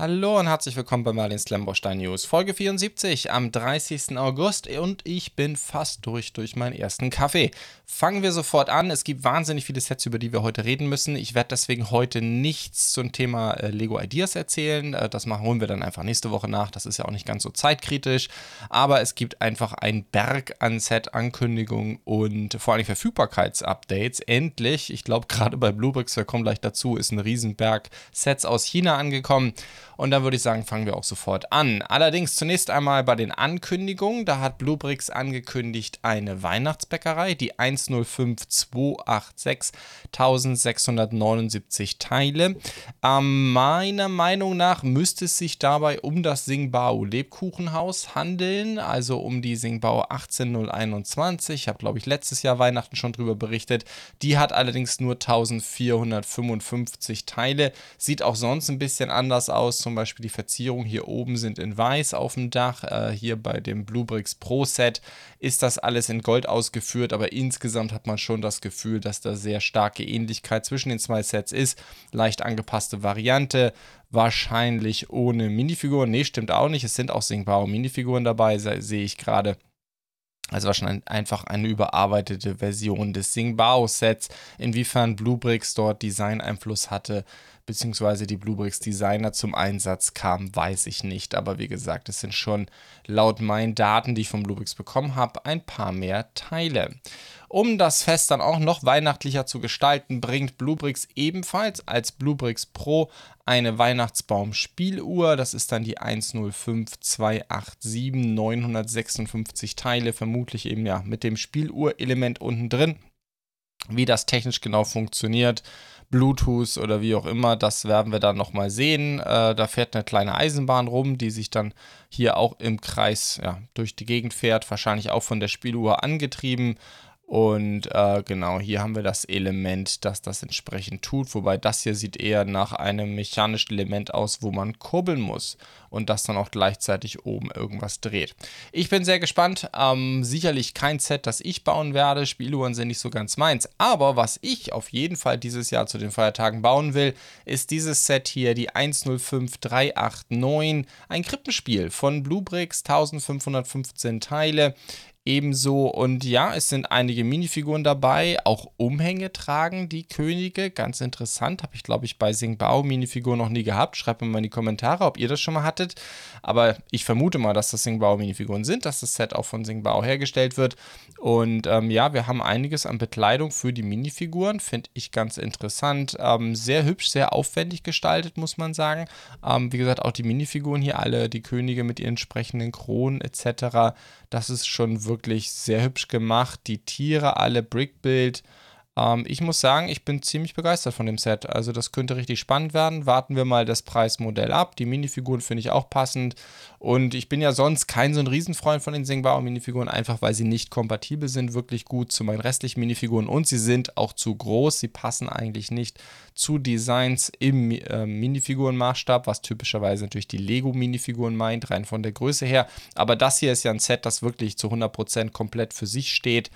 Hallo und herzlich willkommen bei Marlins Klemmbaustein News, Folge 74 am 30. August und ich bin fast durch durch meinen ersten Kaffee. Fangen wir sofort an. Es gibt wahnsinnig viele Sets, über die wir heute reden müssen. Ich werde deswegen heute nichts zum Thema äh, Lego Ideas erzählen. Äh, das machen, holen wir dann einfach nächste Woche nach. Das ist ja auch nicht ganz so zeitkritisch. Aber es gibt einfach einen Berg an Set-Ankündigungen und vor allem Verfügbarkeitsupdates. Endlich, ich glaube gerade bei Bluebricks, wir kommen gleich dazu, ist ein Riesenberg Sets aus China angekommen. Und dann würde ich sagen, fangen wir auch sofort an. Allerdings zunächst einmal bei den Ankündigungen. Da hat Bluebricks angekündigt eine Weihnachtsbäckerei, die 105286 1679 Teile. Ähm, meiner Meinung nach müsste es sich dabei um das Singbao Lebkuchenhaus handeln, also um die Singbao 18021. Ich habe, glaube ich, letztes Jahr Weihnachten schon drüber berichtet. Die hat allerdings nur 1455 Teile. Sieht auch sonst ein bisschen anders aus zum Beispiel die Verzierungen hier oben sind in weiß auf dem Dach. Äh, hier bei dem Bluebricks Pro Set ist das alles in Gold ausgeführt, aber insgesamt hat man schon das Gefühl, dass da sehr starke Ähnlichkeit zwischen den zwei Sets ist. Leicht angepasste Variante, wahrscheinlich ohne Minifiguren. Nee, stimmt auch nicht. Es sind auch singbare Minifiguren dabei, sehe ich gerade. Also wahrscheinlich einfach eine überarbeitete Version des Singbao-Sets. Inwiefern Bluebricks dort Design-Einfluss hatte, beziehungsweise die Bluebricks Designer zum Einsatz kamen, weiß ich nicht. Aber wie gesagt, es sind schon laut meinen Daten, die ich von Bluebricks bekommen habe, ein paar mehr Teile. Um das Fest dann auch noch weihnachtlicher zu gestalten, bringt Bluebricks ebenfalls als Bluebricks Pro eine Weihnachtsbaum-Spieluhr. Das ist dann die 105287 956 Teile, vermutlich eben ja mit dem Spieluhrelement unten drin. Wie das technisch genau funktioniert, Bluetooth oder wie auch immer, das werden wir dann nochmal sehen. Äh, da fährt eine kleine Eisenbahn rum, die sich dann hier auch im Kreis ja, durch die Gegend fährt, wahrscheinlich auch von der Spieluhr angetrieben. Und äh, genau, hier haben wir das Element, das das entsprechend tut. Wobei das hier sieht eher nach einem mechanischen Element aus, wo man kurbeln muss und das dann auch gleichzeitig oben irgendwas dreht. Ich bin sehr gespannt. Ähm, sicherlich kein Set, das ich bauen werde. Spieluhren sind nicht so ganz meins. Aber was ich auf jeden Fall dieses Jahr zu den Feiertagen bauen will, ist dieses Set hier, die 105389. Ein Krippenspiel von Bluebricks, 1515 Teile ebenso. Und ja, es sind einige Minifiguren dabei, auch Umhänge tragen die Könige. Ganz interessant, habe ich glaube ich bei Singbao Minifiguren noch nie gehabt. Schreibt mir mal in die Kommentare, ob ihr das schon mal hattet. Aber ich vermute mal, dass das Singbao Minifiguren sind, dass das Set auch von Singbao hergestellt wird. Und ähm, ja, wir haben einiges an Bekleidung für die Minifiguren, finde ich ganz interessant. Ähm, sehr hübsch, sehr aufwendig gestaltet, muss man sagen. Ähm, wie gesagt, auch die Minifiguren hier alle, die Könige mit ihren entsprechenden Kronen etc. Das ist schon wirklich sehr hübsch gemacht. Die Tiere, alle Brickbuild. Ähm, ich muss sagen, ich bin ziemlich begeistert von dem Set. Also das könnte richtig spannend werden. Warten wir mal das Preismodell ab. Die Minifiguren finde ich auch passend. Und ich bin ja sonst kein so ein Riesenfreund von den singbaren Minifiguren, einfach weil sie nicht kompatibel sind, wirklich gut zu meinen restlichen Minifiguren. Und sie sind auch zu groß. Sie passen eigentlich nicht zu Designs im äh, Minifigurenmaßstab, was typischerweise natürlich die Lego-Minifiguren meint, rein von der Größe her. Aber das hier ist ja ein Set, das wirklich zu 100% komplett für sich steht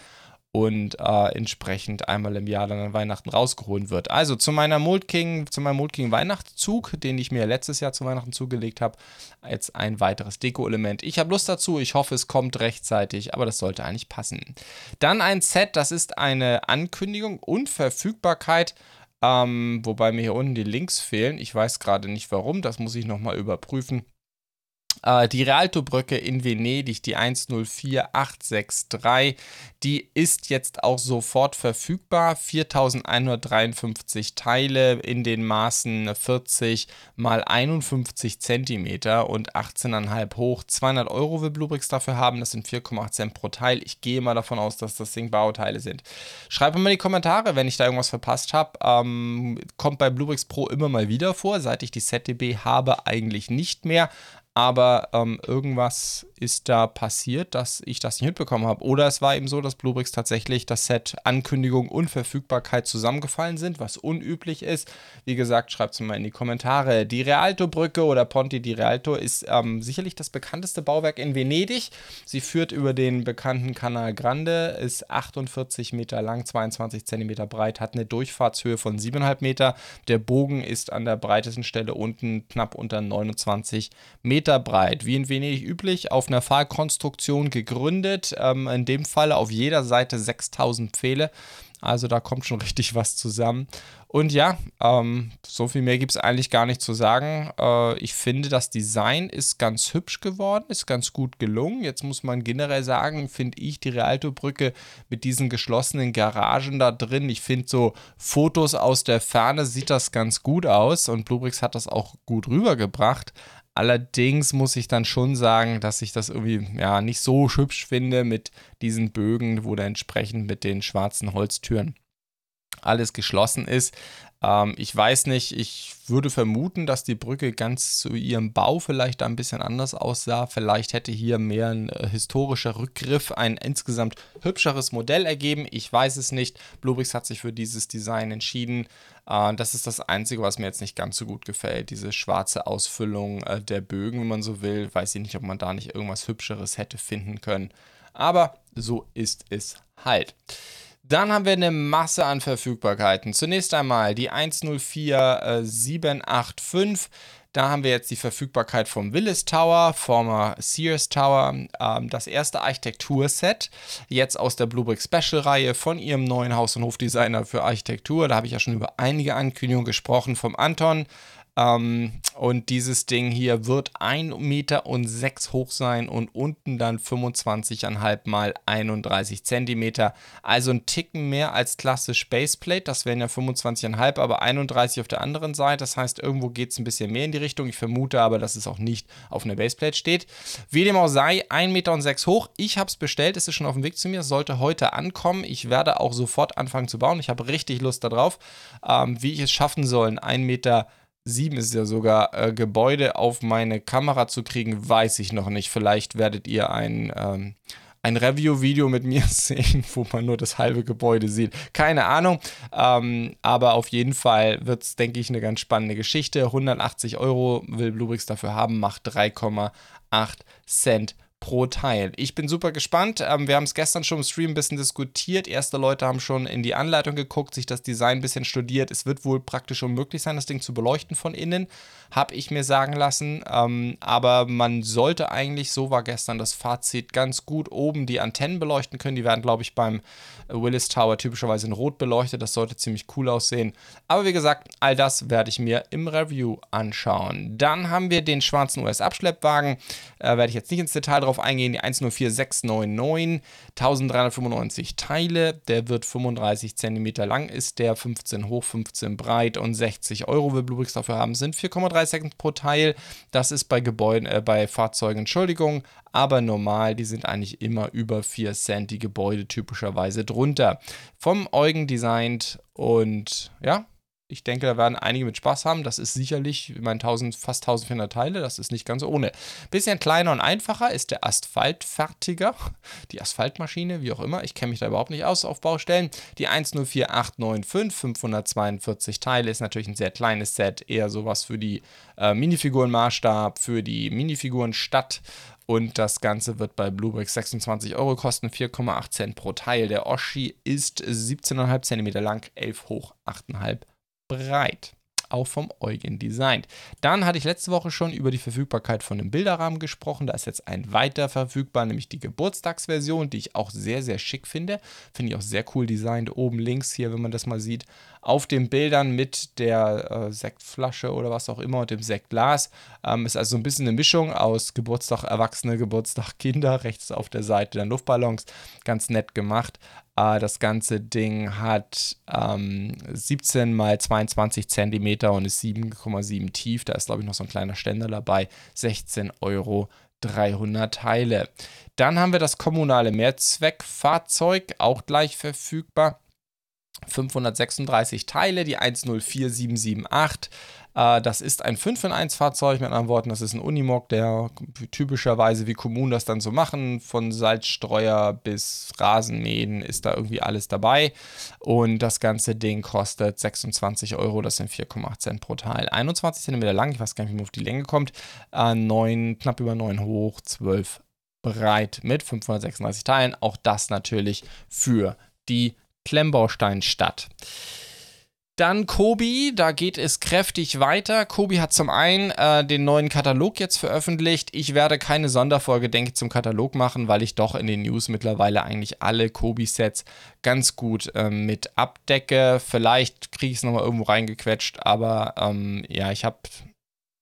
und äh, entsprechend einmal im Jahr dann an Weihnachten rausgeholt wird. Also zu meiner Mold King, zu meinem Mold King Weihnachtszug, den ich mir letztes Jahr zu Weihnachten zugelegt habe, als ein weiteres Deko-Element. Ich habe Lust dazu, ich hoffe, es kommt rechtzeitig, aber das sollte eigentlich passen. Dann ein Set, das ist eine Ankündigung und Verfügbarkeit. Ähm, wobei mir hier unten die Links fehlen. Ich weiß gerade nicht warum, das muss ich nochmal überprüfen. Äh, die Rialto-Brücke in Venedig, die 104863, die ist jetzt auch sofort verfügbar. 4153 Teile in den Maßen 40 mal 51 Zentimeter und 18,5 hoch. 200 Euro will Bluebricks dafür haben. Das sind 4,8 Cent pro Teil. Ich gehe mal davon aus, dass das Ding Bauteile sind. Schreibt mir mal in die Kommentare, wenn ich da irgendwas verpasst habe. Ähm, kommt bei Bluebricks Pro immer mal wieder vor. Seit ich die ZDB habe, eigentlich nicht mehr. Aber ähm, irgendwas ist da passiert, dass ich das nicht mitbekommen habe. Oder es war eben so, dass Bluebricks tatsächlich das Set Ankündigung und Verfügbarkeit zusammengefallen sind, was unüblich ist. Wie gesagt, schreibt es mal in die Kommentare. Die Rialto-Brücke oder Ponte di Rialto ist ähm, sicherlich das bekannteste Bauwerk in Venedig. Sie führt über den bekannten Canal Grande, ist 48 Meter lang, 22 Zentimeter breit, hat eine Durchfahrtshöhe von 7,5 Meter. Der Bogen ist an der breitesten Stelle unten knapp unter 29 Meter. Meter breit, wie in Venedig üblich, auf einer Pfahlkonstruktion gegründet. Ähm, in dem Fall auf jeder Seite 6000 Pfähle. Also da kommt schon richtig was zusammen. Und ja, ähm, so viel mehr gibt es eigentlich gar nicht zu sagen. Äh, ich finde, das Design ist ganz hübsch geworden, ist ganz gut gelungen. Jetzt muss man generell sagen, finde ich die Rialto-Brücke mit diesen geschlossenen Garagen da drin. Ich finde so Fotos aus der Ferne sieht das ganz gut aus und Bluebricks hat das auch gut rübergebracht. Allerdings muss ich dann schon sagen, dass ich das irgendwie ja nicht so hübsch finde mit diesen Bögen, wo da entsprechend mit den schwarzen Holztüren alles geschlossen ist. Ähm, ich weiß nicht, ich würde vermuten, dass die Brücke ganz zu ihrem Bau vielleicht ein bisschen anders aussah. Vielleicht hätte hier mehr ein äh, historischer Rückgriff ein insgesamt hübscheres Modell ergeben. Ich weiß es nicht. Bluebricks hat sich für dieses Design entschieden. Äh, das ist das Einzige, was mir jetzt nicht ganz so gut gefällt. Diese schwarze Ausfüllung äh, der Bögen, wenn man so will. Weiß ich nicht, ob man da nicht irgendwas Hübscheres hätte finden können. Aber so ist es halt. Dann haben wir eine Masse an Verfügbarkeiten. Zunächst einmal die 104785. Da haben wir jetzt die Verfügbarkeit vom Willis Tower, former Sears Tower, ähm, das erste Architekturset, jetzt aus der Bluebrick Special Reihe von ihrem neuen Haus- und Hofdesigner für Architektur. Da habe ich ja schon über einige Ankündigungen gesprochen vom Anton. Ähm, und dieses Ding hier wird 1,06 Meter und hoch sein und unten dann 25,5 mal 31 Zentimeter. Also ein Ticken mehr als klassisch Baseplate. Das wären ja 25,5, aber 31 auf der anderen Seite. Das heißt, irgendwo geht es ein bisschen mehr in die Richtung. Ich vermute aber, dass es auch nicht auf einer Baseplate steht. Wie dem auch sei, 1,06 Meter und hoch. Ich habe es bestellt. Es ist schon auf dem Weg zu mir. Sollte heute ankommen. Ich werde auch sofort anfangen zu bauen. Ich habe richtig Lust darauf, ähm, wie ich es schaffen soll, 1,06 Meter 7 ist ja sogar, äh, Gebäude auf meine Kamera zu kriegen, weiß ich noch nicht. Vielleicht werdet ihr ein, ähm, ein Review-Video mit mir sehen, wo man nur das halbe Gebäude sieht. Keine Ahnung. Ähm, aber auf jeden Fall wird es, denke ich, eine ganz spannende Geschichte. 180 Euro will Bluebricks dafür haben, macht 3,8 Cent pro Teil. Ich bin super gespannt. Ähm, wir haben es gestern schon im Stream ein bisschen diskutiert. Erste Leute haben schon in die Anleitung geguckt, sich das Design ein bisschen studiert. Es wird wohl praktisch unmöglich sein, das Ding zu beleuchten von innen, habe ich mir sagen lassen. Ähm, aber man sollte eigentlich, so war gestern das Fazit, ganz gut oben die Antennen beleuchten können. Die werden, glaube ich, beim Willis Tower typischerweise in Rot beleuchtet. Das sollte ziemlich cool aussehen. Aber wie gesagt, all das werde ich mir im Review anschauen. Dann haben wir den schwarzen US-Abschleppwagen. Äh, werde ich jetzt nicht ins Detail drauf eingehen. Die 104699, 1395 Teile. Der wird 35 cm lang, ist der 15 hoch, 15 breit und 60 Euro will Bluebricks dafür haben. Sind 4,3 Cent pro Teil. Das ist bei Gebäuden, äh, bei Fahrzeugen, Entschuldigung, aber normal, die sind eigentlich immer über 4 Cent, die Gebäude typischerweise drunter. Vom Eugen designt und ja, ich denke, da werden einige mit Spaß haben. Das ist sicherlich, ich meine, 1000, fast 1400 Teile, das ist nicht ganz ohne. Bisschen kleiner und einfacher ist der Asphaltfertiger, die Asphaltmaschine, wie auch immer. Ich kenne mich da überhaupt nicht aus auf Baustellen. Die 104895, 542 Teile, ist natürlich ein sehr kleines Set, eher sowas für die äh, Minifigurenmaßstab, für die Minifigurenstadt. Und das Ganze wird bei Bluebricks 26 Euro kosten, 4,8 Cent pro Teil. Der Oshi ist 17,5 cm lang, 11 hoch, 8,5 breit auch vom Eugen designt. Dann hatte ich letzte Woche schon über die Verfügbarkeit von einem Bilderrahmen gesprochen. Da ist jetzt ein weiter verfügbar, nämlich die Geburtstagsversion, die ich auch sehr, sehr schick finde. Finde ich auch sehr cool designt. Oben links hier, wenn man das mal sieht, auf den Bildern mit der äh, Sektflasche oder was auch immer und dem Sektglas. Ähm, ist also ein bisschen eine Mischung aus Geburtstag Erwachsene, Geburtstag Kinder. Rechts auf der Seite dann Luftballons. Ganz nett gemacht. Äh, das ganze Ding hat ähm, 17 mal 22 Zentimeter und ist 7,7 tief. Da ist, glaube ich, noch so ein kleiner Ständer dabei. 16 Euro 300 Teile. Dann haben wir das kommunale Mehrzweckfahrzeug, auch gleich verfügbar. 536 Teile, die 104778. Äh, das ist ein 5 in 1 Fahrzeug, mit anderen Worten, das ist ein Unimog, der typischerweise wie Kommunen das dann so machen, von Salzstreuer bis Rasenmähen ist da irgendwie alles dabei. Und das ganze Ding kostet 26 Euro, das sind 4,8 Cent pro Teil. 21 cm lang, ich weiß gar nicht, wie man auf die Länge kommt, äh, 9, knapp über 9 hoch, 12 breit mit 536 Teilen. Auch das natürlich für die Klemmbausteinstadt. Dann Kobi, da geht es kräftig weiter. Kobi hat zum einen äh, den neuen Katalog jetzt veröffentlicht. Ich werde keine Sonderfolge, denke ich, zum Katalog machen, weil ich doch in den News mittlerweile eigentlich alle Kobi-Sets ganz gut ähm, mit abdecke. Vielleicht kriege ich es nochmal irgendwo reingequetscht, aber ähm, ja, ich habe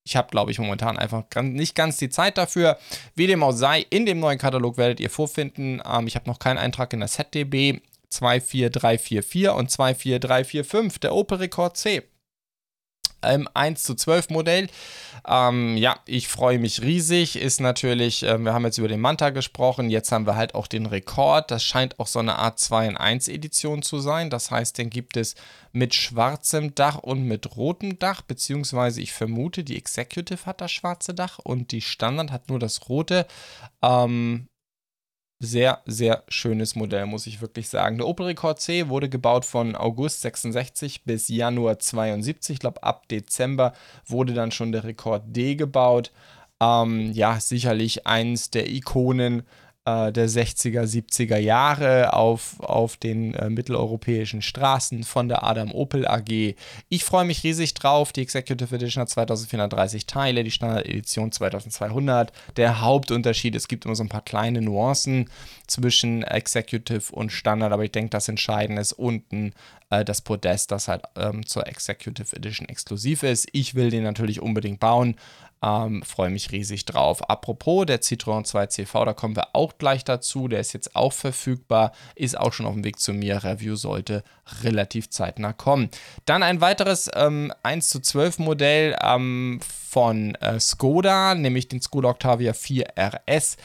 ich habe, glaube ich, momentan einfach nicht ganz die Zeit dafür. Wie dem auch sei, in dem neuen Katalog werdet ihr vorfinden. Ähm, ich habe noch keinen Eintrag in der ZDB. 24344 und 24345, der Opel Rekord C. Im 1 zu 12 Modell. Ähm, ja, ich freue mich riesig. Ist natürlich, äh, wir haben jetzt über den Manta gesprochen, jetzt haben wir halt auch den Rekord. Das scheint auch so eine Art 2 in 1 Edition zu sein. Das heißt, den gibt es mit schwarzem Dach und mit rotem Dach, beziehungsweise ich vermute, die Executive hat das schwarze Dach und die Standard hat nur das rote. Ähm, sehr, sehr schönes Modell, muss ich wirklich sagen. Der Opel Rekord C wurde gebaut von August 66 bis Januar 72. Ich glaube, ab Dezember wurde dann schon der Rekord D gebaut. Ähm, ja, sicherlich eins der Ikonen äh, der 60er, 70er Jahre auf, auf den äh, mitteleuropäischen Straßen von der Adam Opel AG. Ich freue mich riesig drauf. Die Executive Edition hat 2430 Teile, die Standard Edition 2200. Der Hauptunterschied, es gibt immer so ein paar kleine Nuancen zwischen Executive und Standard, aber ich denke, das Entscheidende ist unten äh, das Podest, das halt ähm, zur Executive Edition exklusiv ist. Ich will den natürlich unbedingt bauen. Ähm, Freue mich riesig drauf. Apropos, der Citroën 2 CV, da kommen wir auch gleich dazu. Der ist jetzt auch verfügbar, ist auch schon auf dem Weg zu mir. Review sollte relativ zeitnah kommen. Dann ein weiteres ähm, 1 zu 12 Modell ähm, von äh, Skoda, nämlich den Skoda Octavia 4 RS.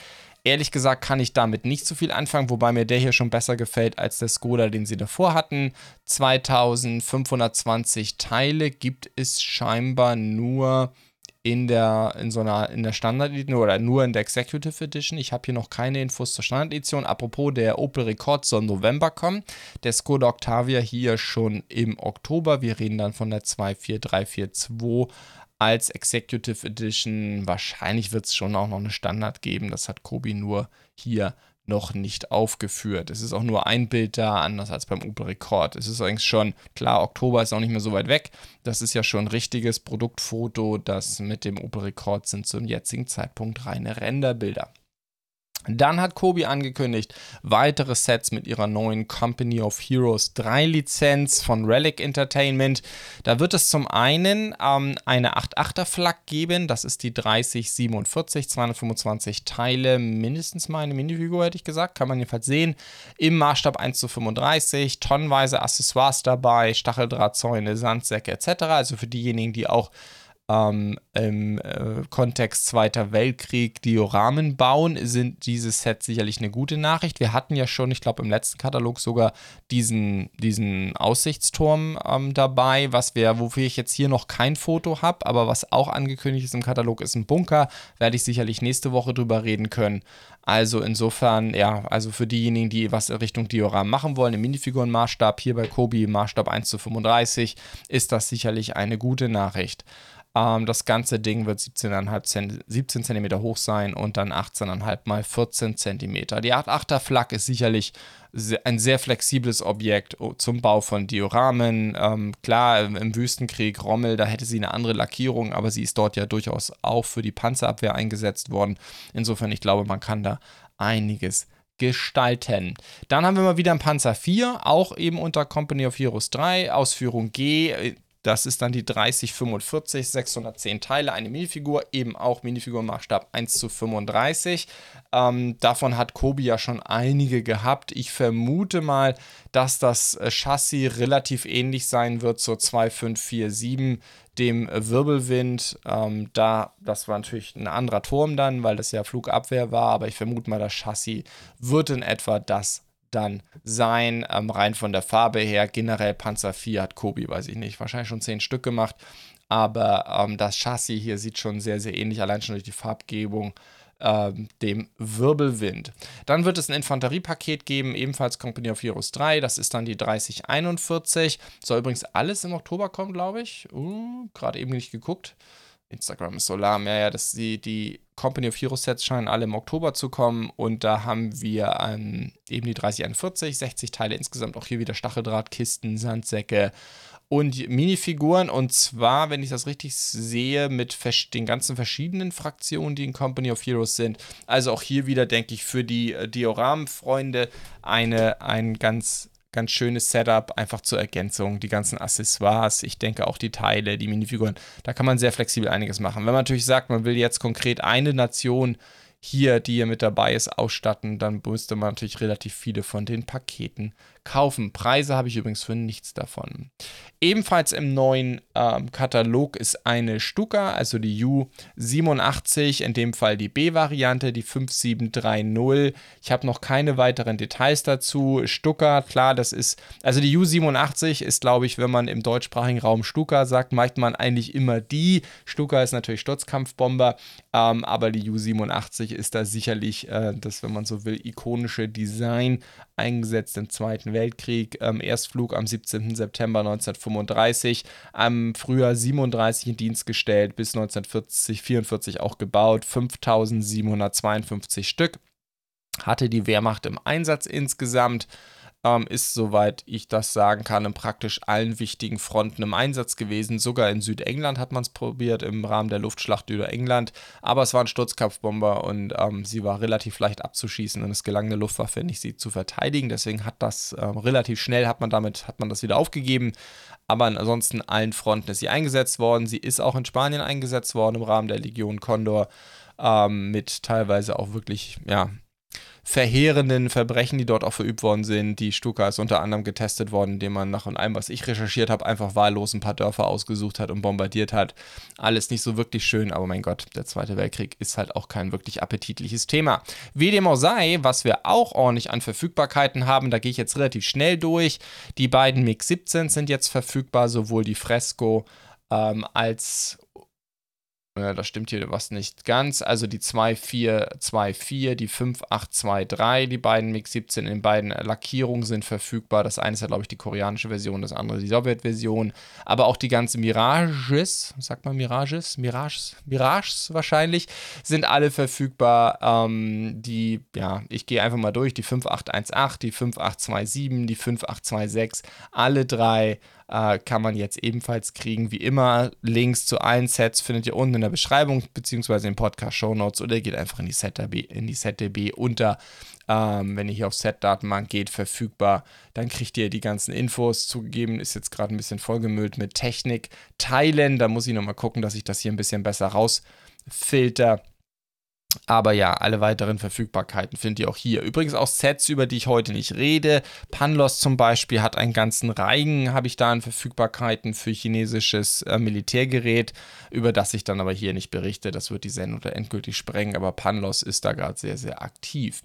Ehrlich gesagt kann ich damit nicht so viel anfangen, wobei mir der hier schon besser gefällt als der Skoda, den sie davor hatten. 2520 Teile gibt es scheinbar nur in der, in so der Standard Edition oder nur in der Executive Edition. Ich habe hier noch keine Infos zur Standard Edition. Apropos, der Opel Rekord soll im November kommen. Der Skoda Octavia hier schon im Oktober. Wir reden dann von der 24342 als Executive Edition. Wahrscheinlich wird es schon auch noch eine Standard geben. Das hat Kobi nur hier noch nicht aufgeführt. Es ist auch nur ein Bild da, anders als beim Opel Rekord. Es ist eigentlich schon, klar, Oktober ist auch nicht mehr so weit weg. Das ist ja schon ein richtiges Produktfoto. Das mit dem Opel Rekord sind zum jetzigen Zeitpunkt reine Renderbilder. Dann hat Kobi angekündigt, weitere Sets mit ihrer neuen Company of Heroes 3 Lizenz von Relic Entertainment. Da wird es zum einen ähm, eine 8.8er Flak geben, das ist die 3047, 225 Teile, mindestens mal eine Minifigur, hätte ich gesagt, kann man jedenfalls sehen. Im Maßstab 1 zu 35, tonnenweise Accessoires dabei, Stacheldrahtzäune, Sandsäcke etc. Also für diejenigen, die auch ähm, im äh, Kontext Zweiter Weltkrieg Dioramen bauen, sind diese Sets sicherlich eine gute Nachricht. Wir hatten ja schon, ich glaube, im letzten Katalog sogar diesen, diesen Aussichtsturm ähm, dabei, was wir, wofür ich jetzt hier noch kein Foto habe, aber was auch angekündigt ist im Katalog, ist ein Bunker. Werde ich sicherlich nächste Woche drüber reden können. Also insofern, ja, also für diejenigen, die was in Richtung Dioram machen wollen, im Minifigurenmaßstab, hier bei Kobi Maßstab 1 zu 35, ist das sicherlich eine gute Nachricht. Ähm, das ganze Ding wird 17,5 17 cm hoch sein und dann 18,5 mal 14 cm. Die 8.8er Flak ist sicherlich ein sehr flexibles Objekt oh, zum Bau von Dioramen. Ähm, klar, im Wüstenkrieg Rommel, da hätte sie eine andere Lackierung, aber sie ist dort ja durchaus auch für die Panzerabwehr eingesetzt worden. Insofern, ich glaube, man kann da einiges gestalten. Dann haben wir mal wieder ein Panzer 4, auch eben unter Company of Heroes 3, Ausführung G, das ist dann die 3045, 610 Teile, eine Minifigur, eben auch Minifigurmaßstab 1 zu 35. Ähm, davon hat Kobi ja schon einige gehabt. Ich vermute mal, dass das äh, Chassis relativ ähnlich sein wird zur 2547, dem Wirbelwind. Ähm, da, das war natürlich ein anderer Turm dann, weil das ja Flugabwehr war, aber ich vermute mal, das Chassis wird in etwa das dann sein, ähm, rein von der Farbe her. Generell Panzer 4 hat Kobi, weiß ich nicht, wahrscheinlich schon 10 Stück gemacht. aber ähm, das Chassis hier sieht schon sehr, sehr ähnlich, allein schon durch die Farbgebung ähm, dem Wirbelwind. Dann wird es ein Infanteriepaket geben, ebenfalls Company of Heroes 3. Das ist dann die 3041. Soll übrigens alles im Oktober kommen, glaube ich. Uh, Gerade eben nicht geguckt. Instagram ist so lahm. Ja, ja, das, die, die Company of Heroes Sets scheinen alle im Oktober zu kommen. Und da haben wir ähm, eben die 3041, 60 Teile insgesamt. Auch hier wieder Stacheldrahtkisten, Sandsäcke und Minifiguren. Und zwar, wenn ich das richtig sehe, mit den ganzen verschiedenen Fraktionen, die in Company of Heroes sind. Also auch hier wieder, denke ich, für die äh, Dioramen-Freunde eine, ein ganz ganz schönes Setup, einfach zur Ergänzung. Die ganzen Accessoires, ich denke auch die Teile, die Minifiguren, da kann man sehr flexibel einiges machen. Wenn man natürlich sagt, man will jetzt konkret eine Nation hier, die hier mit dabei ist, ausstatten, dann müsste man natürlich relativ viele von den Paketen kaufen. Preise habe ich übrigens für nichts davon. Ebenfalls im neuen ähm, Katalog ist eine Stuka, also die U87, in dem Fall die B-Variante, die 5730. Ich habe noch keine weiteren Details dazu. Stuka, klar, das ist, also die U87 ist, glaube ich, wenn man im deutschsprachigen Raum Stuka sagt, meint man eigentlich immer die. Stuka ist natürlich Sturzkampfbomber, ähm, aber die U87 ist da sicherlich äh, das, wenn man so will, ikonische Design eingesetzt im Zweiten Weltkrieg. Ähm, Erstflug am 17. September 1935, am Frühjahr 37 in Dienst gestellt, bis 1940, 44 auch gebaut, 5752 Stück. Hatte die Wehrmacht im Einsatz insgesamt ähm, ist, soweit ich das sagen kann, in praktisch allen wichtigen Fronten im Einsatz gewesen. Sogar in Südengland hat man es probiert, im Rahmen der Luftschlacht über England. Aber es war ein Sturzkampfbomber und ähm, sie war relativ leicht abzuschießen und es gelang der Luftwaffe nicht, sie zu verteidigen. Deswegen hat das ähm, relativ schnell, hat man damit, hat man das wieder aufgegeben. Aber ansonsten allen Fronten ist sie eingesetzt worden. Sie ist auch in Spanien eingesetzt worden im Rahmen der Legion Condor. Ähm, mit teilweise auch wirklich, ja, verheerenden Verbrechen, die dort auch verübt worden sind. Die Stuka ist unter anderem getestet worden, indem man nach und allem, was ich recherchiert habe, einfach wahllos ein paar Dörfer ausgesucht hat und bombardiert hat. Alles nicht so wirklich schön, aber mein Gott, der Zweite Weltkrieg ist halt auch kein wirklich appetitliches Thema. Wie dem auch sei, was wir auch ordentlich an Verfügbarkeiten haben, da gehe ich jetzt relativ schnell durch. Die beiden MiG 17 sind jetzt verfügbar, sowohl die Fresco ähm, als ja, da stimmt hier was nicht ganz. Also die 2424, die 5823, die beiden MiG 17 in beiden Lackierungen sind verfügbar. Das eine ist ja, glaube ich, die koreanische Version, das andere die Sowjetversion. Aber auch die ganzen Mirages, sagt man Mirages? Mirages? Mirages wahrscheinlich, sind alle verfügbar. Ähm, die, ja, ich gehe einfach mal durch. Die 5818, die 5827, die 5826, alle drei äh, kann man jetzt ebenfalls kriegen. Wie immer, Links zu allen Sets findet ihr unten in der Beschreibung beziehungsweise im Podcast Show Notes oder ihr geht einfach in die SetDB, in die SetDB unter. Ähm, wenn ihr hier auf Set-Datenbank geht, verfügbar, dann kriegt ihr die ganzen Infos. Zugegeben ist jetzt gerade ein bisschen vollgemüllt mit Technik. Teilen, da muss ich nochmal gucken, dass ich das hier ein bisschen besser rausfilter. Aber ja, alle weiteren Verfügbarkeiten findet ihr auch hier. Übrigens auch Sets, über die ich heute nicht rede. Panlos zum Beispiel hat einen ganzen Reigen, habe ich da an Verfügbarkeiten für chinesisches äh, Militärgerät, über das ich dann aber hier nicht berichte. Das wird die Sendung da endgültig sprengen, aber Panlos ist da gerade sehr, sehr aktiv.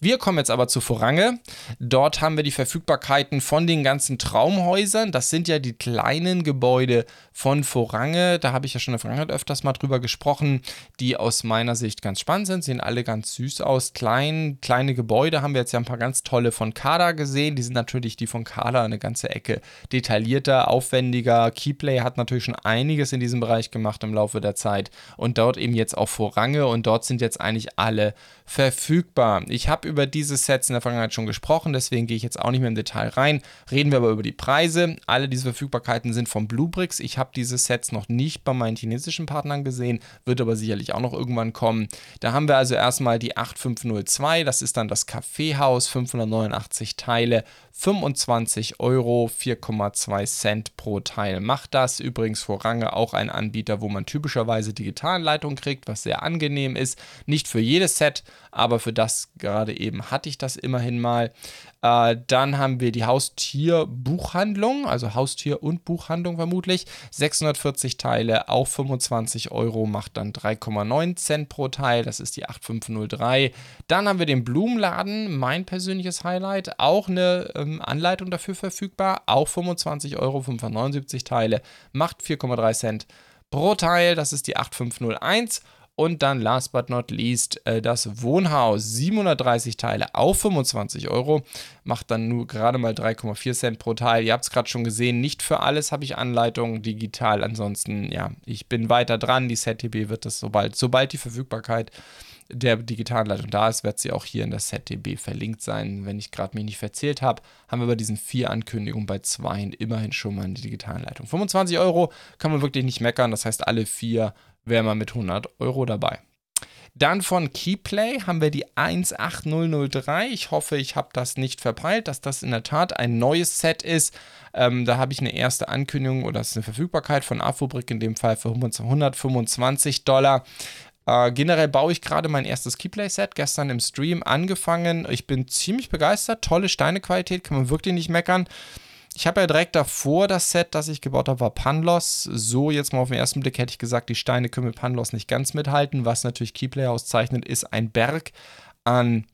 Wir kommen jetzt aber zu Vorange. Dort haben wir die Verfügbarkeiten von den ganzen Traumhäusern. Das sind ja die kleinen Gebäude von Vorange. Da habe ich ja schon in der Vergangenheit öfters mal drüber gesprochen, die aus meiner Sicht ganz spannend sind. Sehen alle ganz süß aus. Klein, kleine Gebäude haben wir jetzt ja ein paar ganz tolle von Kada gesehen. Die sind natürlich die von Kada eine ganze Ecke detaillierter, aufwendiger. Keyplay hat natürlich schon einiges in diesem Bereich gemacht im Laufe der Zeit. Und dort eben jetzt auch Vorange. Und dort sind jetzt eigentlich alle verfügbar. Ich habe über diese Sets in der Vergangenheit schon gesprochen, deswegen gehe ich jetzt auch nicht mehr im Detail rein. Reden wir aber über die Preise. Alle diese Verfügbarkeiten sind von Bluebricks. Ich habe diese Sets noch nicht bei meinen chinesischen Partnern gesehen, wird aber sicherlich auch noch irgendwann kommen. Da haben wir also erstmal die 8502, das ist dann das Kaffeehaus, 589 Teile, 25 Euro, 4,2 Cent pro Teil macht das. Übrigens vor Range auch ein Anbieter, wo man typischerweise Digitalanleitung kriegt, was sehr angenehm ist. Nicht für jedes Set aber für das gerade eben hatte ich das immerhin mal. Äh, dann haben wir die Haustierbuchhandlung, also Haustier und Buchhandlung vermutlich. 640 Teile, auch 25 Euro, macht dann 3,9 Cent pro Teil. Das ist die 8503. Dann haben wir den Blumenladen, mein persönliches Highlight. Auch eine ähm, Anleitung dafür verfügbar, auch 25 Euro, 579 Teile, macht 4,3 Cent pro Teil. Das ist die 8501. Und dann last but not least äh, das Wohnhaus. 730 Teile auf 25 Euro. Macht dann nur gerade mal 3,4 Cent pro Teil. Ihr habt es gerade schon gesehen, nicht für alles habe ich Anleitungen digital. Ansonsten, ja, ich bin weiter dran. Die ZTB wird das, sobald, sobald die Verfügbarkeit der Digitalanleitung da ist, wird sie auch hier in der ZDB verlinkt sein. Wenn ich gerade mich nicht verzählt habe, haben wir bei diesen vier Ankündigungen bei zwei immerhin schon mal eine Digitalanleitung. 25 Euro kann man wirklich nicht meckern. Das heißt, alle vier wäre man mit 100 Euro dabei. Dann von Keyplay haben wir die 18003. Ich hoffe, ich habe das nicht verpeilt, dass das in der Tat ein neues Set ist. Ähm, da habe ich eine erste Ankündigung oder ist eine Verfügbarkeit von Afobrik in dem Fall für 125 Dollar. Äh, generell baue ich gerade mein erstes Keyplay-Set, gestern im Stream angefangen. Ich bin ziemlich begeistert, tolle Steinequalität, kann man wirklich nicht meckern. Ich habe ja direkt davor das Set, das ich gebaut habe, war Panlos. So, jetzt mal auf den ersten Blick hätte ich gesagt, die Steine können mit Panlos nicht ganz mithalten. Was natürlich Keyplay auszeichnet, ist ein Berg an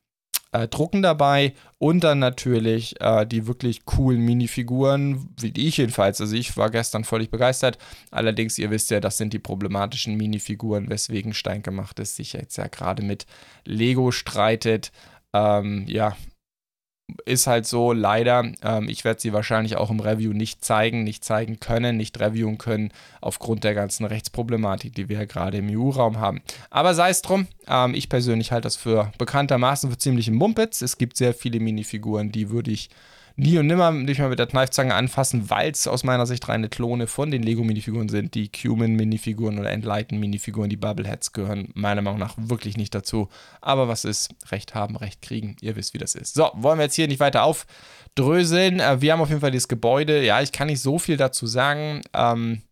äh, Drucken dabei und dann natürlich äh, die wirklich coolen Minifiguren, wie ich jedenfalls. Also ich war gestern völlig begeistert. Allerdings, ihr wisst ja, das sind die problematischen Minifiguren, weswegen Steingemachtes sich jetzt ja gerade mit Lego streitet. Ähm, ja, ist halt so, leider. Ähm, ich werde sie wahrscheinlich auch im Review nicht zeigen, nicht zeigen können, nicht reviewen können, aufgrund der ganzen Rechtsproblematik, die wir ja gerade im EU-Raum haben. Aber sei es drum, ähm, ich persönlich halte das für bekanntermaßen für ziemlich Mumpitz. Es gibt sehr viele Minifiguren, die würde ich nie und nimmer nicht mal mit der Kneifzange anfassen, weil es aus meiner Sicht reine Klone von den Lego-Minifiguren sind. Die Cumin-Minifiguren oder Enlighten-Minifiguren, die Bubbleheads gehören meiner Meinung nach wirklich nicht dazu. Aber was ist? Recht haben, Recht kriegen. Ihr wisst, wie das ist. So, wollen wir jetzt hier nicht weiter aufdröseln. Äh, wir haben auf jeden Fall dieses Gebäude. Ja, ich kann nicht so viel dazu sagen. Ähm,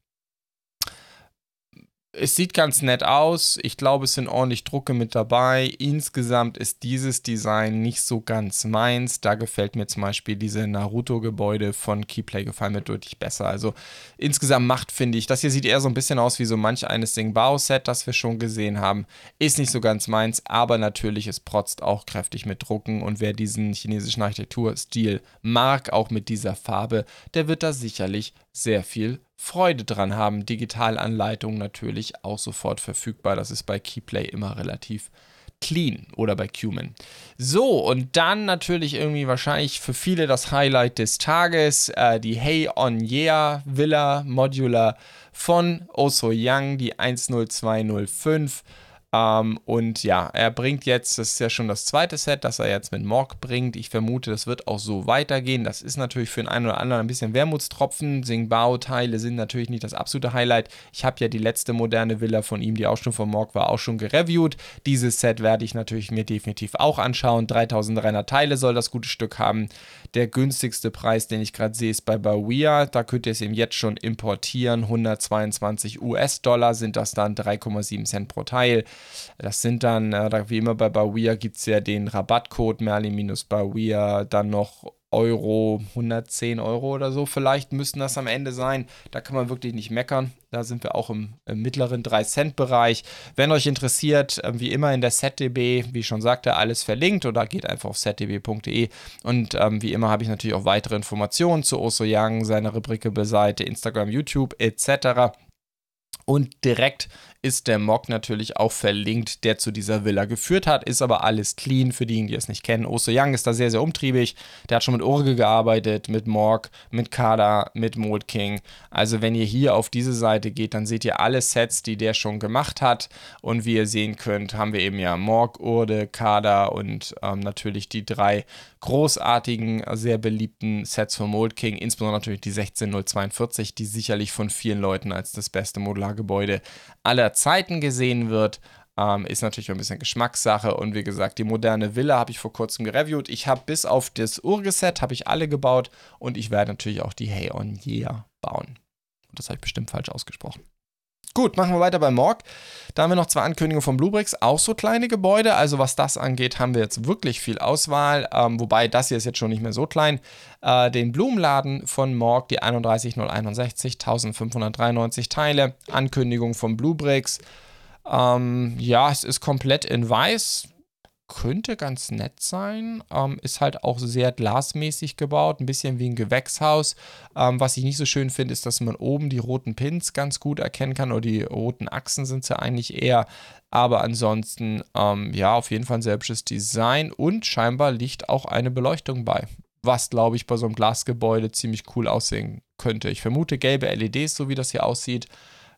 es sieht ganz nett aus. Ich glaube, es sind ordentlich Drucke mit dabei. Insgesamt ist dieses Design nicht so ganz meins. Da gefällt mir zum Beispiel diese Naruto-Gebäude von Keyplay gefallen mir deutlich besser. Also insgesamt macht, finde ich, das hier sieht eher so ein bisschen aus wie so manch eines Singbao-Set, das wir schon gesehen haben. Ist nicht so ganz meins, aber natürlich, es protzt auch kräftig mit Drucken. Und wer diesen chinesischen Architekturstil mag, auch mit dieser Farbe, der wird da sicherlich sehr viel Freude dran haben. Digitalanleitungen natürlich auch sofort verfügbar. Das ist bei Keyplay immer relativ clean oder bei Cumin. So, und dann natürlich irgendwie wahrscheinlich für viele das Highlight des Tages, äh, die Hey On Yeah Villa Modular von Oso Young, die 10205. Ähm, und ja, er bringt jetzt, das ist ja schon das zweite Set, das er jetzt mit Morg bringt. Ich vermute, das wird auch so weitergehen. Das ist natürlich für den einen oder anderen ein bisschen Wermutstropfen. Singbao-Teile sind natürlich nicht das absolute Highlight. Ich habe ja die letzte moderne Villa von ihm, die auch schon von Morg war, auch schon gereviewt. Dieses Set werde ich natürlich mir definitiv auch anschauen. 3300 Teile soll das gute Stück haben. Der günstigste Preis, den ich gerade sehe, ist bei Bawia. Da könnt ihr es eben jetzt schon importieren. 122 US-Dollar sind das dann 3,7 Cent pro Teil. Das sind dann, äh, wie immer bei Bawia gibt es ja den Rabattcode Merlin-Bawia, dann noch Euro, 110 Euro oder so vielleicht müssten das am Ende sein. Da kann man wirklich nicht meckern. Da sind wir auch im, im mittleren 3-Cent-Bereich. Wenn euch interessiert, äh, wie immer in der ZDB, wie ich schon sagte, alles verlinkt oder geht einfach auf zdb.de. Und ähm, wie immer habe ich natürlich auch weitere Informationen zu Oso Young, seiner Rubrike-Seite, Instagram, YouTube etc. Und direkt ist der Mock natürlich auch verlinkt, der zu dieser Villa geführt hat. Ist aber alles clean für diejenigen, die es nicht kennen. Oso Young ist da sehr, sehr umtriebig. Der hat schon mit Urge gearbeitet, mit Morg, mit Kada, mit Mold King. Also wenn ihr hier auf diese Seite geht, dann seht ihr alle Sets, die der schon gemacht hat. Und wie ihr sehen könnt, haben wir eben ja Morg, Urde, Kada und ähm, natürlich die drei großartigen, sehr beliebten Sets von Mold King, insbesondere natürlich die 16042, die sicherlich von vielen Leuten als das beste Modulargebäude aller Zeiten gesehen wird. Ähm, ist natürlich ein bisschen Geschmackssache und wie gesagt, die moderne Villa habe ich vor kurzem gereviewt. Ich habe bis auf das Urgeset habe ich alle gebaut und ich werde natürlich auch die Hey on Yeah bauen. Das habe ich bestimmt falsch ausgesprochen. Gut, machen wir weiter bei Morg. Da haben wir noch zwei Ankündigungen von Bluebricks, auch so kleine Gebäude. Also was das angeht, haben wir jetzt wirklich viel Auswahl. Ähm, wobei das hier ist jetzt schon nicht mehr so klein. Äh, den Blumenladen von Morg, die 31061, 1593 Teile. Ankündigung von Bluebricks. Ähm, ja, es ist komplett in weiß könnte ganz nett sein. Ähm, ist halt auch sehr glasmäßig gebaut, ein bisschen wie ein Gewächshaus. Ähm, was ich nicht so schön finde, ist, dass man oben die roten Pins ganz gut erkennen kann oder die roten Achsen sind ja eigentlich eher. Aber ansonsten, ähm, ja, auf jeden Fall ein sehr hübsches Design und scheinbar liegt auch eine Beleuchtung bei. Was, glaube ich, bei so einem Glasgebäude ziemlich cool aussehen könnte. Ich vermute gelbe LEDs, so wie das hier aussieht.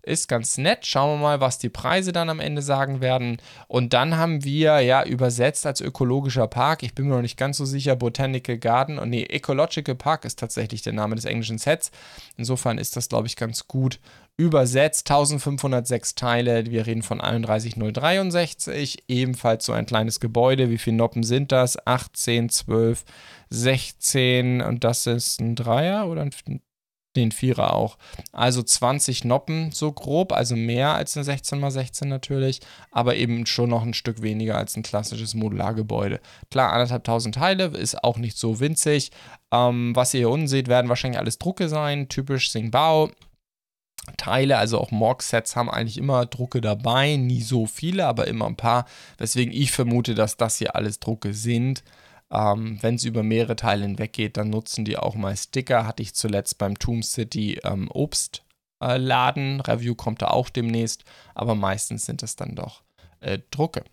Ist ganz nett. Schauen wir mal, was die Preise dann am Ende sagen werden. Und dann haben wir ja übersetzt als ökologischer Park. Ich bin mir noch nicht ganz so sicher. Botanical Garden. Und nee, Ecological Park ist tatsächlich der Name des englischen Sets. Insofern ist das, glaube ich, ganz gut übersetzt. 1506 Teile. Wir reden von 31063. Ebenfalls so ein kleines Gebäude. Wie viele Noppen sind das? 18, 12, 16. Und das ist ein Dreier oder ein den Vierer auch. Also 20 Noppen so grob, also mehr als eine 16x16 natürlich, aber eben schon noch ein Stück weniger als ein klassisches Modulargebäude. Klar, anderthalb tausend Teile ist auch nicht so winzig. Ähm, was ihr hier unten seht, werden wahrscheinlich alles Drucke sein, typisch Singbao. Teile, also auch Morg-Sets haben eigentlich immer Drucke dabei, nie so viele, aber immer ein paar, weswegen ich vermute, dass das hier alles Drucke sind. Ähm, Wenn es über mehrere Teile hinweg geht, dann nutzen die auch mal Sticker. Hatte ich zuletzt beim Tomb City ähm, Obstladen. Äh, Review kommt da auch demnächst, aber meistens sind es dann doch äh, Drucke.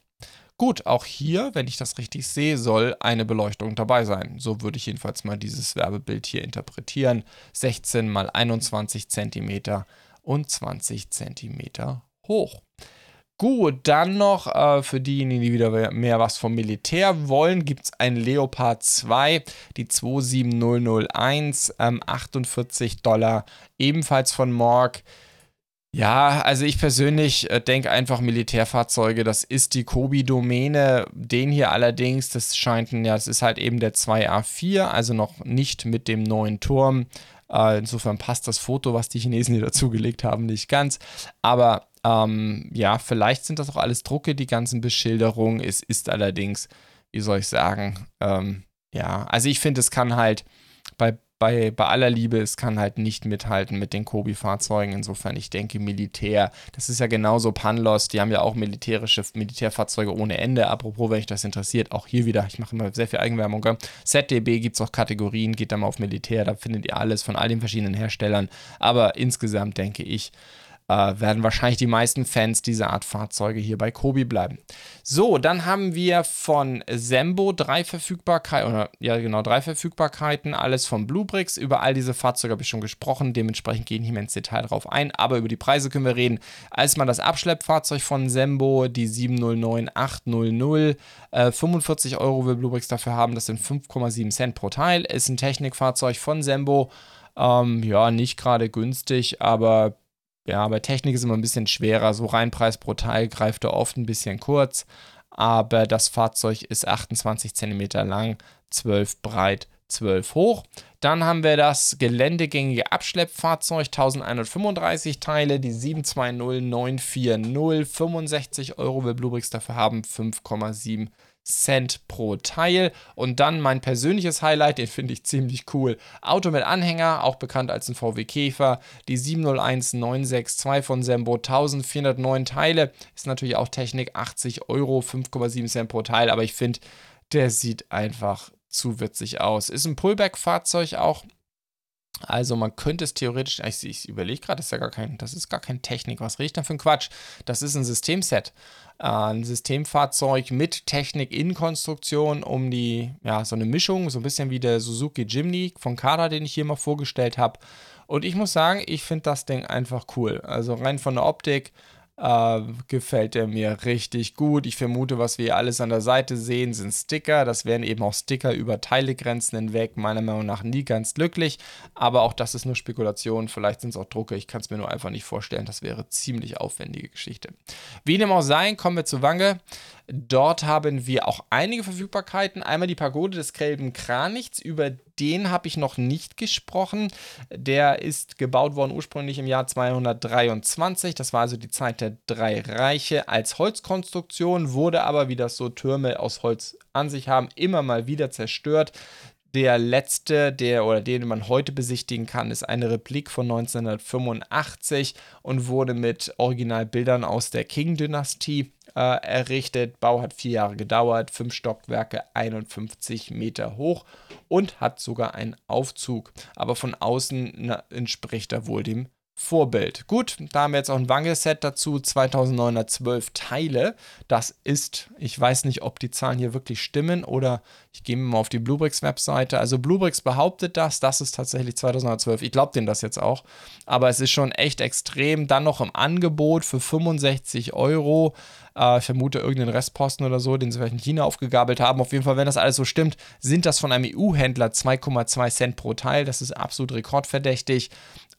Gut, auch hier, wenn ich das richtig sehe, soll eine Beleuchtung dabei sein. So würde ich jedenfalls mal dieses Werbebild hier interpretieren. 16 mal 21 cm und 20 cm hoch. Gut, dann noch äh, für diejenigen, die wieder mehr was vom Militär wollen, gibt es ein Leopard 2, die 27001, ähm, 48 Dollar, ebenfalls von Morg. Ja, also ich persönlich äh, denke einfach Militärfahrzeuge, das ist die Kobi-Domäne. Den hier allerdings, das scheint ein, ja, es ist halt eben der 2A4, also noch nicht mit dem neuen Turm. Äh, insofern passt das Foto, was die Chinesen hier dazugelegt haben, nicht ganz. Aber ähm, ja, vielleicht sind das auch alles Drucke, die ganzen Beschilderungen. Es ist allerdings, wie soll ich sagen, ähm, ja, also ich finde, es kann halt bei, bei, bei aller Liebe, es kann halt nicht mithalten mit den Kobi-Fahrzeugen. Insofern, ich denke, Militär, das ist ja genauso Panlos, die haben ja auch militärische Militärfahrzeuge ohne Ende. Apropos, wenn euch das interessiert, auch hier wieder, ich mache immer sehr viel Eigenwerbung. Gell? ZDB gibt es auch Kategorien, geht dann mal auf Militär, da findet ihr alles von all den verschiedenen Herstellern. Aber insgesamt denke ich, äh, werden wahrscheinlich die meisten Fans dieser Art Fahrzeuge hier bei Kobi bleiben. So, dann haben wir von Sembo drei Verfügbarkeiten, oder ja genau, drei Verfügbarkeiten, alles von Bluebricks. Über all diese Fahrzeuge habe ich schon gesprochen, dementsprechend gehen hier ins Detail drauf ein, aber über die Preise können wir reden. Als mal das Abschleppfahrzeug von Sembo, die 709800, äh, 45 Euro will Bluebricks dafür haben, das sind 5,7 Cent pro Teil, ist ein Technikfahrzeug von Sembo. Ähm, ja, nicht gerade günstig, aber ja, bei Technik ist immer ein bisschen schwerer. So rein Preis pro Teil greift er oft ein bisschen kurz. Aber das Fahrzeug ist 28 cm lang, 12 breit, 12 hoch. Dann haben wir das geländegängige Abschleppfahrzeug, 1135 Teile, die 720940, 65 Euro will Bluebricks dafür haben, 5,7 Cent pro Teil. Und dann mein persönliches Highlight, den finde ich ziemlich cool. Auto mit Anhänger, auch bekannt als ein VW Käfer. Die 701962 von Sembo, 1409 Teile. Ist natürlich auch Technik, 80 Euro, 5,7 Cent pro Teil. Aber ich finde, der sieht einfach zu witzig aus. Ist ein Pullback-Fahrzeug auch. Also man könnte es theoretisch, ich, ich überlege gerade, das ist ja gar kein, das ist gar keine Technik. Was rede ich da für ein Quatsch? Das ist ein Systemset. Äh, ein Systemfahrzeug mit Technik in Konstruktion, um die, ja, so eine Mischung, so ein bisschen wie der Suzuki Jimny von Kada, den ich hier mal vorgestellt habe. Und ich muss sagen, ich finde das Ding einfach cool. Also rein von der Optik, äh, gefällt er mir richtig gut. Ich vermute, was wir alles an der Seite sehen, sind Sticker. Das wären eben auch Sticker über Teilegrenzen hinweg. Meiner Meinung nach nie ganz glücklich. Aber auch das ist nur Spekulation. Vielleicht sind es auch Drucke. Ich kann es mir nur einfach nicht vorstellen. Das wäre ziemlich aufwendige Geschichte. Wie dem auch sei, kommen wir zu Wange. Dort haben wir auch einige Verfügbarkeiten. Einmal die Pagode des gelben Kranichts, über den habe ich noch nicht gesprochen. Der ist gebaut worden ursprünglich im Jahr 223. Das war also die Zeit der drei Reiche als Holzkonstruktion, wurde aber, wie das so Türme aus Holz an sich haben, immer mal wieder zerstört. Der letzte, der oder den man heute besichtigen kann, ist eine Replik von 1985 und wurde mit Originalbildern aus der Qing-Dynastie äh, errichtet. Bau hat vier Jahre gedauert, fünf Stockwerke, 51 Meter hoch und hat sogar einen Aufzug. Aber von außen na, entspricht er wohl dem Vorbild. Gut, da haben wir jetzt auch ein Wange-Set dazu, 2912 Teile. Das ist, ich weiß nicht, ob die Zahlen hier wirklich stimmen oder ich gehe mal auf die Bluebricks-Webseite. Also Bluebricks behauptet das, das ist tatsächlich 2012. Ich glaube denen das jetzt auch. Aber es ist schon echt extrem. Dann noch im Angebot für 65 Euro. Äh, ich vermute irgendeinen Restposten oder so, den sie vielleicht in China aufgegabelt haben. Auf jeden Fall, wenn das alles so stimmt, sind das von einem EU-Händler 2,2 Cent pro Teil. Das ist absolut rekordverdächtig.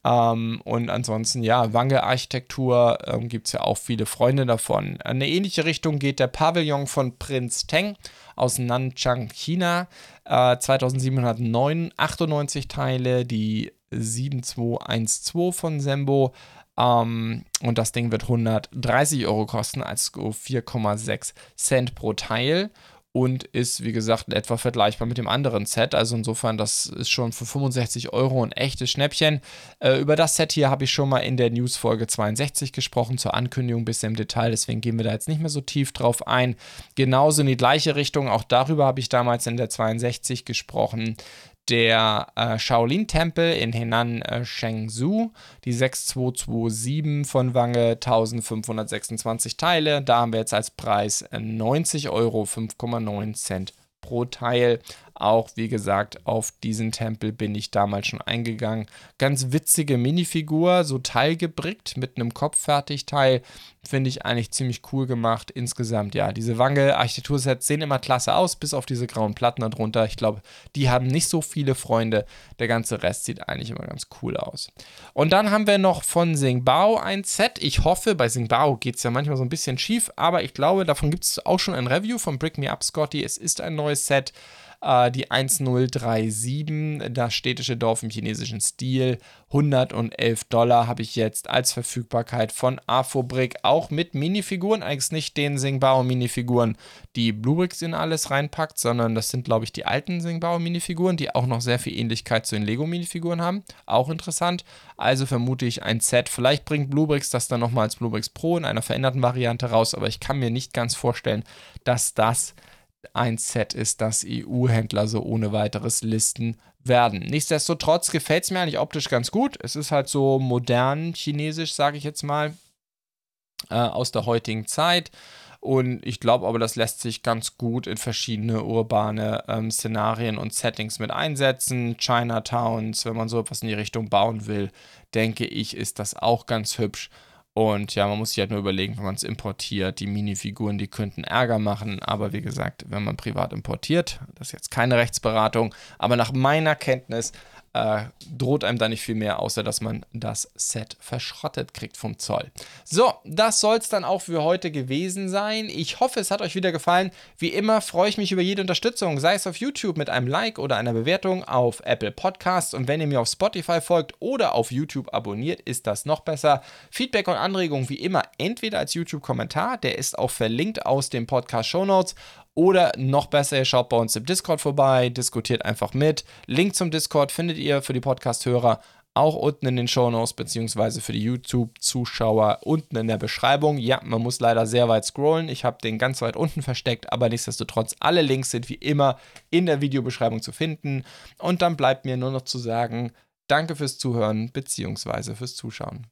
Ähm, und ansonsten, ja, Wange-Architektur ähm, gibt es ja auch viele Freunde davon. In eine ähnliche Richtung geht der Pavillon von Prinz Teng aus Nanchang, China. Äh, 2798 Teile, die 7212 von Sembo. Ähm, und das Ding wird 130 Euro kosten, also 4,6 Cent pro Teil und ist, wie gesagt, etwa vergleichbar mit dem anderen Set. Also insofern, das ist schon für 65 Euro ein echtes Schnäppchen. Äh, über das Set hier habe ich schon mal in der News-Folge 62 gesprochen, zur Ankündigung bis im Detail, deswegen gehen wir da jetzt nicht mehr so tief drauf ein. Genauso in die gleiche Richtung, auch darüber habe ich damals in der 62 gesprochen der äh, Shaolin-Tempel in Henan äh, Shenzhou, die 6227 von Wange, 1526 Teile. Da haben wir jetzt als Preis 90 Euro, 5,9 Cent pro Teil. Auch wie gesagt, auf diesen Tempel bin ich damals schon eingegangen. Ganz witzige Minifigur, so teilgebrickt mit einem Kopffertigteil. Finde ich eigentlich ziemlich cool gemacht. Insgesamt, ja, diese Wange-Architektursets sehen immer klasse aus, bis auf diese grauen Platten darunter. Ich glaube, die haben nicht so viele Freunde. Der ganze Rest sieht eigentlich immer ganz cool aus. Und dann haben wir noch von Singbao ein Set. Ich hoffe, bei Singbao geht es ja manchmal so ein bisschen schief, aber ich glaube, davon gibt es auch schon ein Review von Brick Me Up Scotty. Es ist ein neues Set äh, die 1037, das städtische Dorf im chinesischen Stil. 111 Dollar habe ich jetzt als Verfügbarkeit von Afobrick, auch mit Minifiguren, eigentlich nicht den Singbao-Minifiguren, die Bluebricks in alles reinpackt, sondern das sind, glaube ich, die alten Singbao-Minifiguren, die auch noch sehr viel Ähnlichkeit zu den Lego-Minifiguren haben. Auch interessant. Also vermute ich ein Set. Vielleicht bringt Bluebricks das dann nochmal als Bluebricks Pro in einer veränderten Variante raus, aber ich kann mir nicht ganz vorstellen, dass das ein Set ist, das EU-Händler so ohne weiteres listen werden. Nichtsdestotrotz gefällt es mir eigentlich optisch ganz gut. Es ist halt so modern chinesisch, sage ich jetzt mal, äh, aus der heutigen Zeit. Und ich glaube aber, das lässt sich ganz gut in verschiedene urbane ähm, Szenarien und Settings mit einsetzen. Chinatowns, wenn man so etwas in die Richtung bauen will, denke ich, ist das auch ganz hübsch. Und ja, man muss sich halt nur überlegen, wenn man es importiert, die Minifiguren, die könnten Ärger machen. Aber wie gesagt, wenn man privat importiert, das ist jetzt keine Rechtsberatung, aber nach meiner Kenntnis äh, droht einem da nicht viel mehr, außer dass man das Set verschrottet kriegt vom Zoll. So, das soll es dann auch für heute gewesen sein. Ich hoffe, es hat euch wieder gefallen. Wie immer freue ich mich über jede Unterstützung, sei es auf YouTube mit einem Like oder einer Bewertung, auf Apple Podcasts und wenn ihr mir auf Spotify folgt oder auf YouTube abonniert, ist das noch besser. Feedback und Anregungen wie immer entweder als YouTube-Kommentar, der ist auch verlinkt aus den Podcast-Show Notes oder noch besser, ihr schaut bei uns im Discord vorbei, diskutiert einfach mit. Link zum Discord findet ihr für die Podcast-Hörer auch unten in den Shownotes, beziehungsweise für die YouTube-Zuschauer unten in der Beschreibung. Ja, man muss leider sehr weit scrollen. Ich habe den ganz weit unten versteckt, aber nichtsdestotrotz, alle Links sind wie immer in der Videobeschreibung zu finden. Und dann bleibt mir nur noch zu sagen, danke fürs Zuhören, beziehungsweise fürs Zuschauen.